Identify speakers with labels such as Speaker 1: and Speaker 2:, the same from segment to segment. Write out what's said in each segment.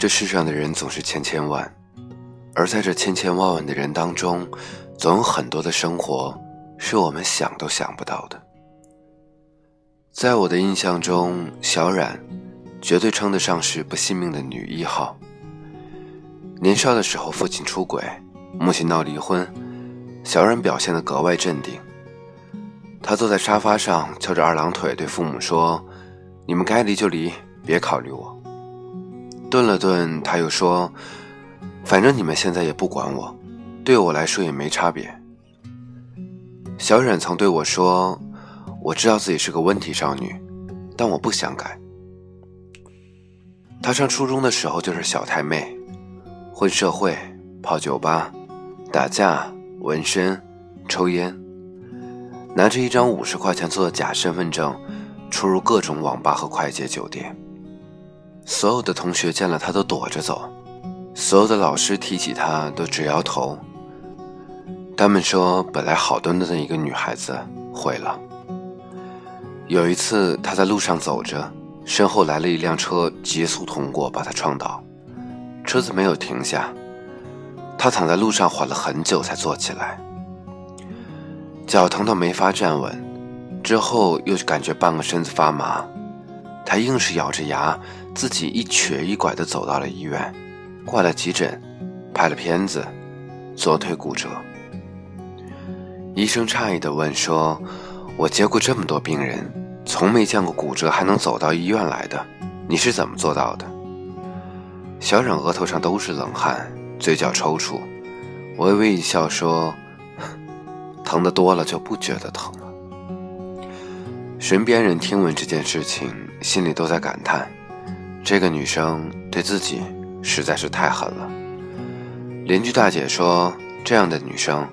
Speaker 1: 这世上的人总是千千万，而在这千千万万的人当中，总有很多的生活是我们想都想不到的。在我的印象中，小冉绝对称得上是不信命的女一号。年少的时候，父亲出轨，母亲闹离婚，小冉表现得格外镇定。她坐在沙发上，翘着二郎腿，对父母说：“你们该离就离，别考虑我。”顿了顿，他又说：“反正你们现在也不管我，对我来说也没差别。”小冉曾对我说：“我知道自己是个问题少女，但我不想改。”她上初中的时候就是小太妹，混社会、泡酒吧、打架、纹身、抽烟，拿着一张五十块钱做的假身份证，出入各种网吧和快捷酒店。所有的同学见了他都躲着走，所有的老师提起他都直摇头。他们说，本来好端端的一个女孩子毁了。有一次，他在路上走着，身后来了一辆车，急速通过，把他撞倒。车子没有停下，他躺在路上缓了很久才坐起来，脚疼到没法站稳，之后又感觉半个身子发麻。他硬是咬着牙，自己一瘸一拐地走到了医院，挂了急诊，拍了片子，左腿骨折。医生诧异地问说：“我接过这么多病人，从没见过骨折还能走到医院来的，你是怎么做到的？”小冉额头上都是冷汗，嘴角抽搐，微微一笑说：“疼的多了就不觉得疼了。”身边人听闻这件事情。心里都在感叹，这个女生对自己实在是太狠了。邻居大姐说：“这样的女生，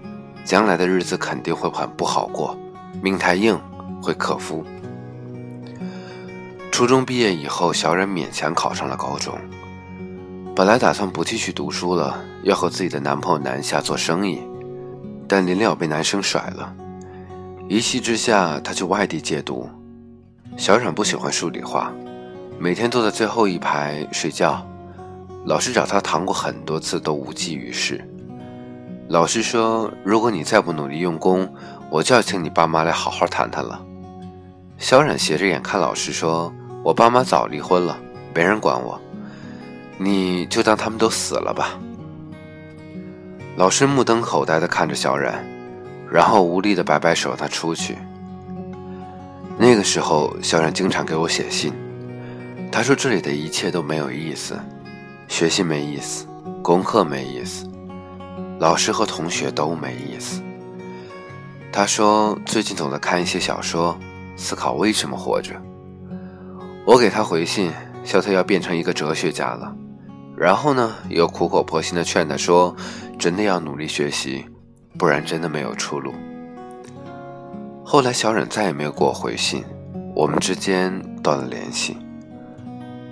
Speaker 1: 将来的日子肯定会很不好过，命太硬，会克夫。”初中毕业以后，小冉勉强考上了高中。本来打算不继续读书了，要和自己的男朋友南下做生意，但临了被男生甩了，一气之下，她去外地借读。小冉不喜欢数理化，每天坐在最后一排睡觉。老师找他谈过很多次，都无济于事。老师说：“如果你再不努力用功，我就要请你爸妈来好好谈谈了。”小冉斜着眼看老师说：“我爸妈早离婚了，没人管我，你就当他们都死了吧。”老师目瞪口呆地看着小冉，然后无力地摆摆手，让他出去。那个时候，小冉经常给我写信。他说：“这里的一切都没有意思，学习没意思，功课没意思，老师和同学都没意思。”他说：“最近总在看一些小说，思考为什么活着。”我给他回信，笑他要变成一个哲学家了。然后呢，又苦口婆心地劝他说：“真的要努力学习，不然真的没有出路。”后来，小冉再也没有给我回信，我们之间断了联系。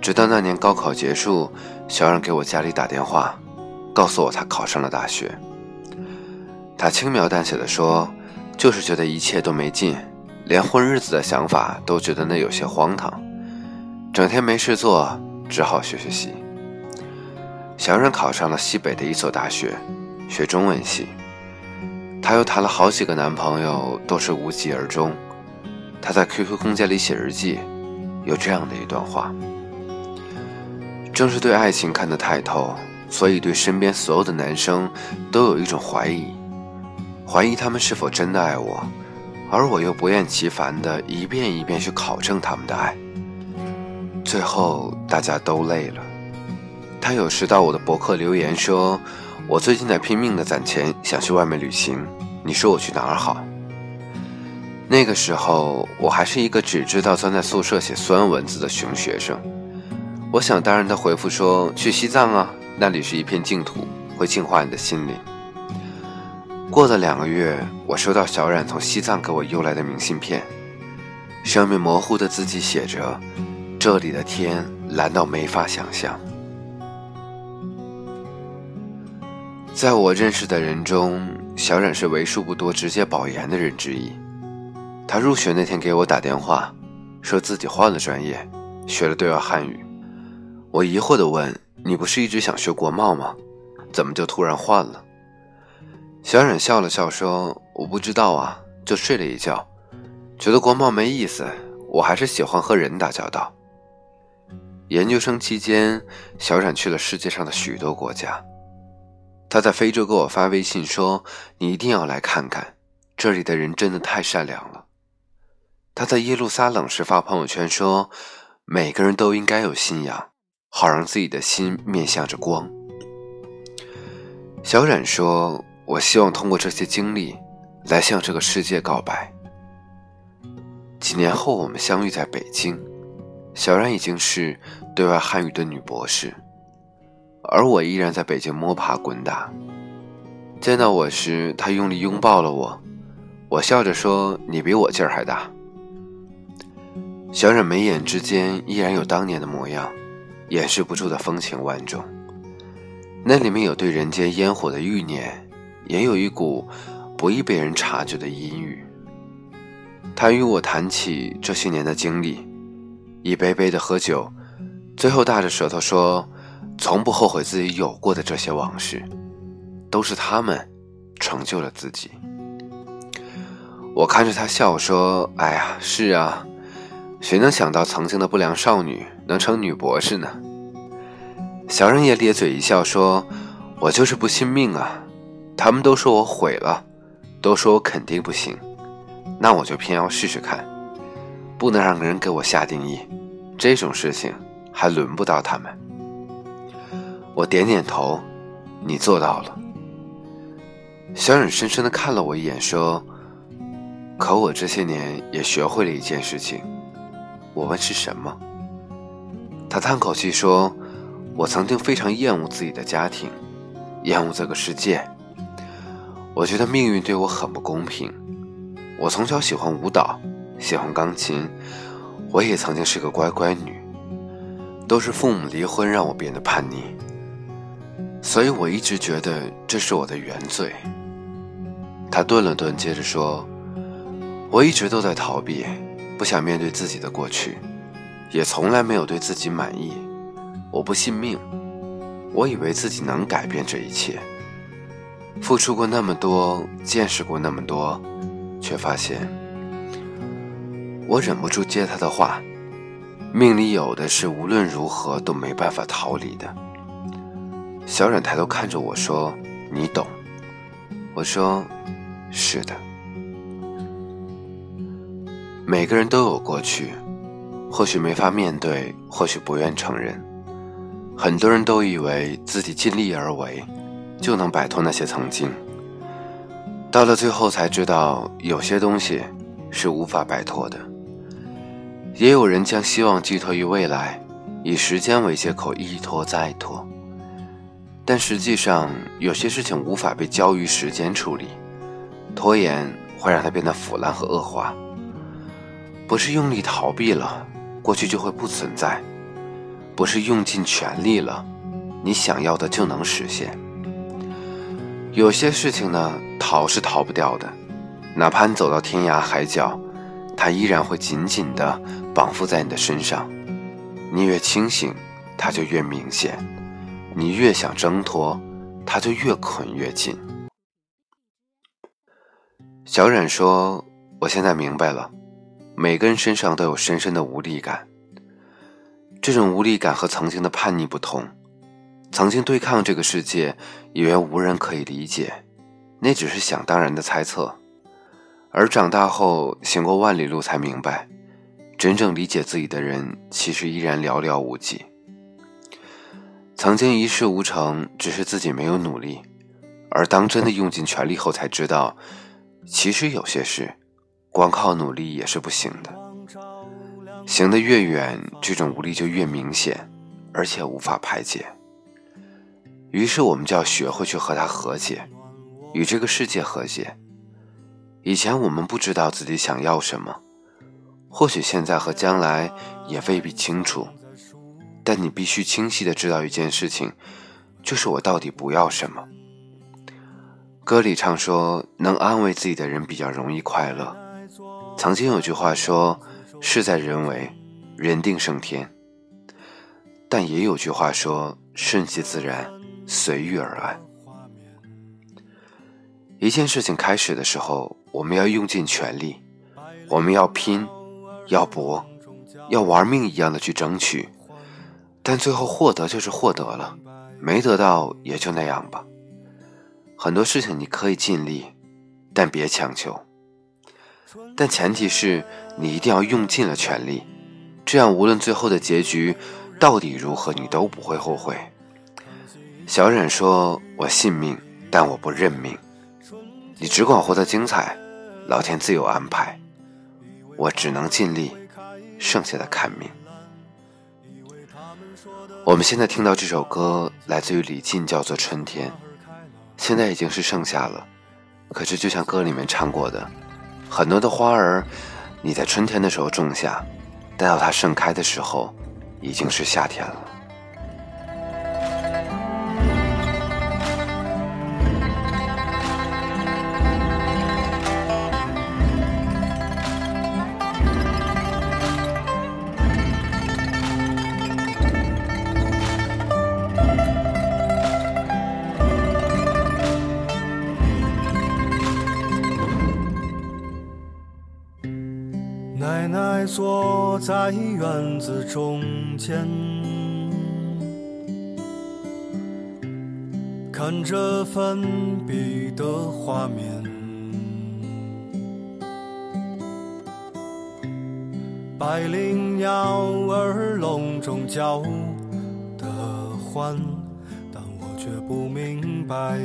Speaker 1: 直到那年高考结束，小冉给我家里打电话，告诉我她考上了大学。她轻描淡写的说：“就是觉得一切都没劲，连混日子的想法都觉得那有些荒唐，整天没事做，只好学学习。”小冉考上了西北的一所大学，学中文系。她又谈了好几个男朋友，都是无疾而终。她在 QQ 空间里写日记，有这样的一段话：正是对爱情看得太透，所以对身边所有的男生都有一种怀疑，怀疑他们是否真的爱我，而我又不厌其烦的一遍一遍去考证他们的爱。最后大家都累了。他有时到我的博客留言说。我最近在拼命的攒钱，想去外面旅行。你说我去哪儿好？那个时候我还是一个只知道钻在宿舍写酸文字的熊学生。我想当然的回复说：“去西藏啊，那里是一片净土，会净化你的心灵。”过了两个月，我收到小冉从西藏给我邮来的明信片，上面模糊的字迹写着：“这里的天蓝到没法想象。”在我认识的人中，小冉是为数不多直接保研的人之一。他入学那天给我打电话，说自己换了专业，学了对外汉语。我疑惑地问：“你不是一直想学国贸吗？怎么就突然换了？”小冉笑了笑说：“我不知道啊，就睡了一觉，觉得国贸没意思，我还是喜欢和人打交道。”研究生期间，小冉去了世界上的许多国家。他在非洲给我发微信说：“你一定要来看看，这里的人真的太善良了。”他在耶路撒冷时发朋友圈说：“每个人都应该有信仰，好让自己的心面向着光。”小冉说。我希望通过这些经历，来向这个世界告白。几年后，我们相遇在北京，小冉已经是对外汉语的女博士，而我依然在北京摸爬滚打。见到我时，她用力拥抱了我，我笑着说：“你比我劲儿还大。”小冉眉眼之间依然有当年的模样，掩饰不住的风情万种，那里面有对人间烟火的欲念。也有一股不易被人察觉的阴郁。他与我谈起这些年的经历，一杯杯的喝酒，最后大着舌头说：“从不后悔自己有过的这些往事，都是他们成就了自己。”我看着他笑说：“哎呀，是啊，谁能想到曾经的不良少女能成女博士呢？”小人也咧嘴一笑说：“我就是不信命啊。”他们都说我毁了，都说我肯定不行，那我就偏要试试看，不能让人给我下定义，这种事情还轮不到他们。我点点头，你做到了。小忍深深的看了我一眼，说：“可我这些年也学会了一件事情。”我问是什么？他叹口气说：“我曾经非常厌恶自己的家庭，厌恶这个世界。”我觉得命运对我很不公平。我从小喜欢舞蹈，喜欢钢琴，我也曾经是个乖乖女，都是父母离婚让我变得叛逆，所以我一直觉得这是我的原罪。他顿了顿，接着说：“我一直都在逃避，不想面对自己的过去，也从来没有对自己满意。我不信命，我以为自己能改变这一切。”付出过那么多，见识过那么多，却发现，我忍不住接他的话：命里有的是无论如何都没办法逃离的。小冉抬头看着我说：“你懂。”我说：“是的。”每个人都有过去，或许没法面对，或许不愿承认。很多人都以为自己尽力而为。就能摆脱那些曾经。到了最后才知道，有些东西是无法摆脱的。也有人将希望寄托于未来，以时间为借口一拖再拖。但实际上，有些事情无法被交于时间处理，拖延会让它变得腐烂和恶化。不是用力逃避了，过去就会不存在；不是用尽全力了，你想要的就能实现。有些事情呢，逃是逃不掉的，哪怕你走到天涯海角，它依然会紧紧地绑缚在你的身上。你越清醒，它就越明显；你越想挣脱，它就越捆越紧。小冉说：“我现在明白了，每个人身上都有深深的无力感。这种无力感和曾经的叛逆不同。”曾经对抗这个世界，以为无人可以理解，那只是想当然的猜测；而长大后，行过万里路，才明白，真正理解自己的人，其实依然寥寥无几。曾经一事无成，只是自己没有努力；而当真的用尽全力后，才知道，其实有些事，光靠努力也是不行的。行得越远，这种无力就越明显，而且无法排解。于是我们就要学会去和他和解，与这个世界和解。以前我们不知道自己想要什么，或许现在和将来也未必清楚。但你必须清晰的知道一件事情，就是我到底不要什么。歌里唱说，能安慰自己的人比较容易快乐。曾经有句话说，事在人为，人定胜天。但也有句话说。顺其自然，随遇而安。一件事情开始的时候，我们要用尽全力，我们要拼，要搏，要玩命一样的去争取。但最后获得就是获得了，没得到也就那样吧。很多事情你可以尽力，但别强求。但前提是你一定要用尽了全力，这样无论最后的结局到底如何，你都不会后悔。小冉说：“我信命，但我不认命。”你只管活得精彩，老天自有安排。我只能尽力，剩下的看命。我们现在听到这首歌来自于李进，叫做《春天》。现在已经是盛夏了，可是就像歌里面唱过的，很多的花儿，你在春天的时候种下，待到它盛开的时候，已经是夏天了。
Speaker 2: 奶奶坐在院子中间，看着粉笔的画面，百灵鸟儿笼中叫的欢，但我却不明白。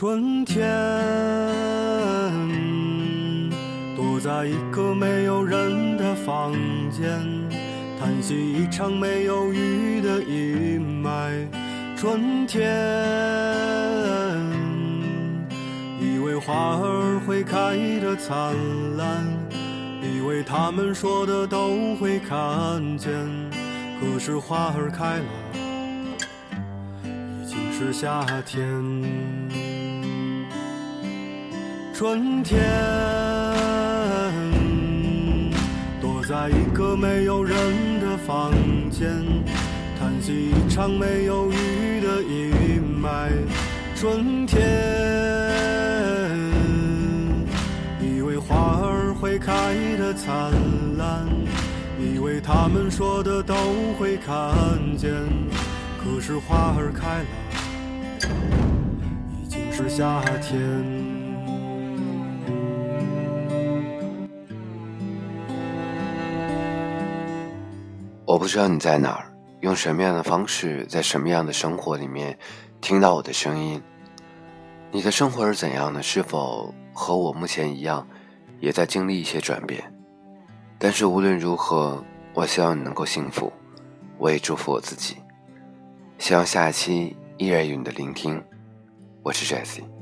Speaker 2: 春天，躲在一个没有人的房间，叹息一场没有雨的阴霾。春天，以为花儿会开得灿烂，以为他们说的都会看见，可是花儿开了，已经是夏天。春天，躲在一个没有人的房间，叹息一场没有雨的阴霾。春天，以为花儿会开得灿烂，以为他们说的都会看见，可是花儿开了，已经是夏天。
Speaker 1: 我不知道你在哪儿，用什么样的方式，在什么样的生活里面听到我的声音。你的生活是怎样的？是否和我目前一样，也在经历一些转变？但是无论如何，我希望你能够幸福，我也祝福我自己。希望下一期依然有你的聆听。我是 Jessie。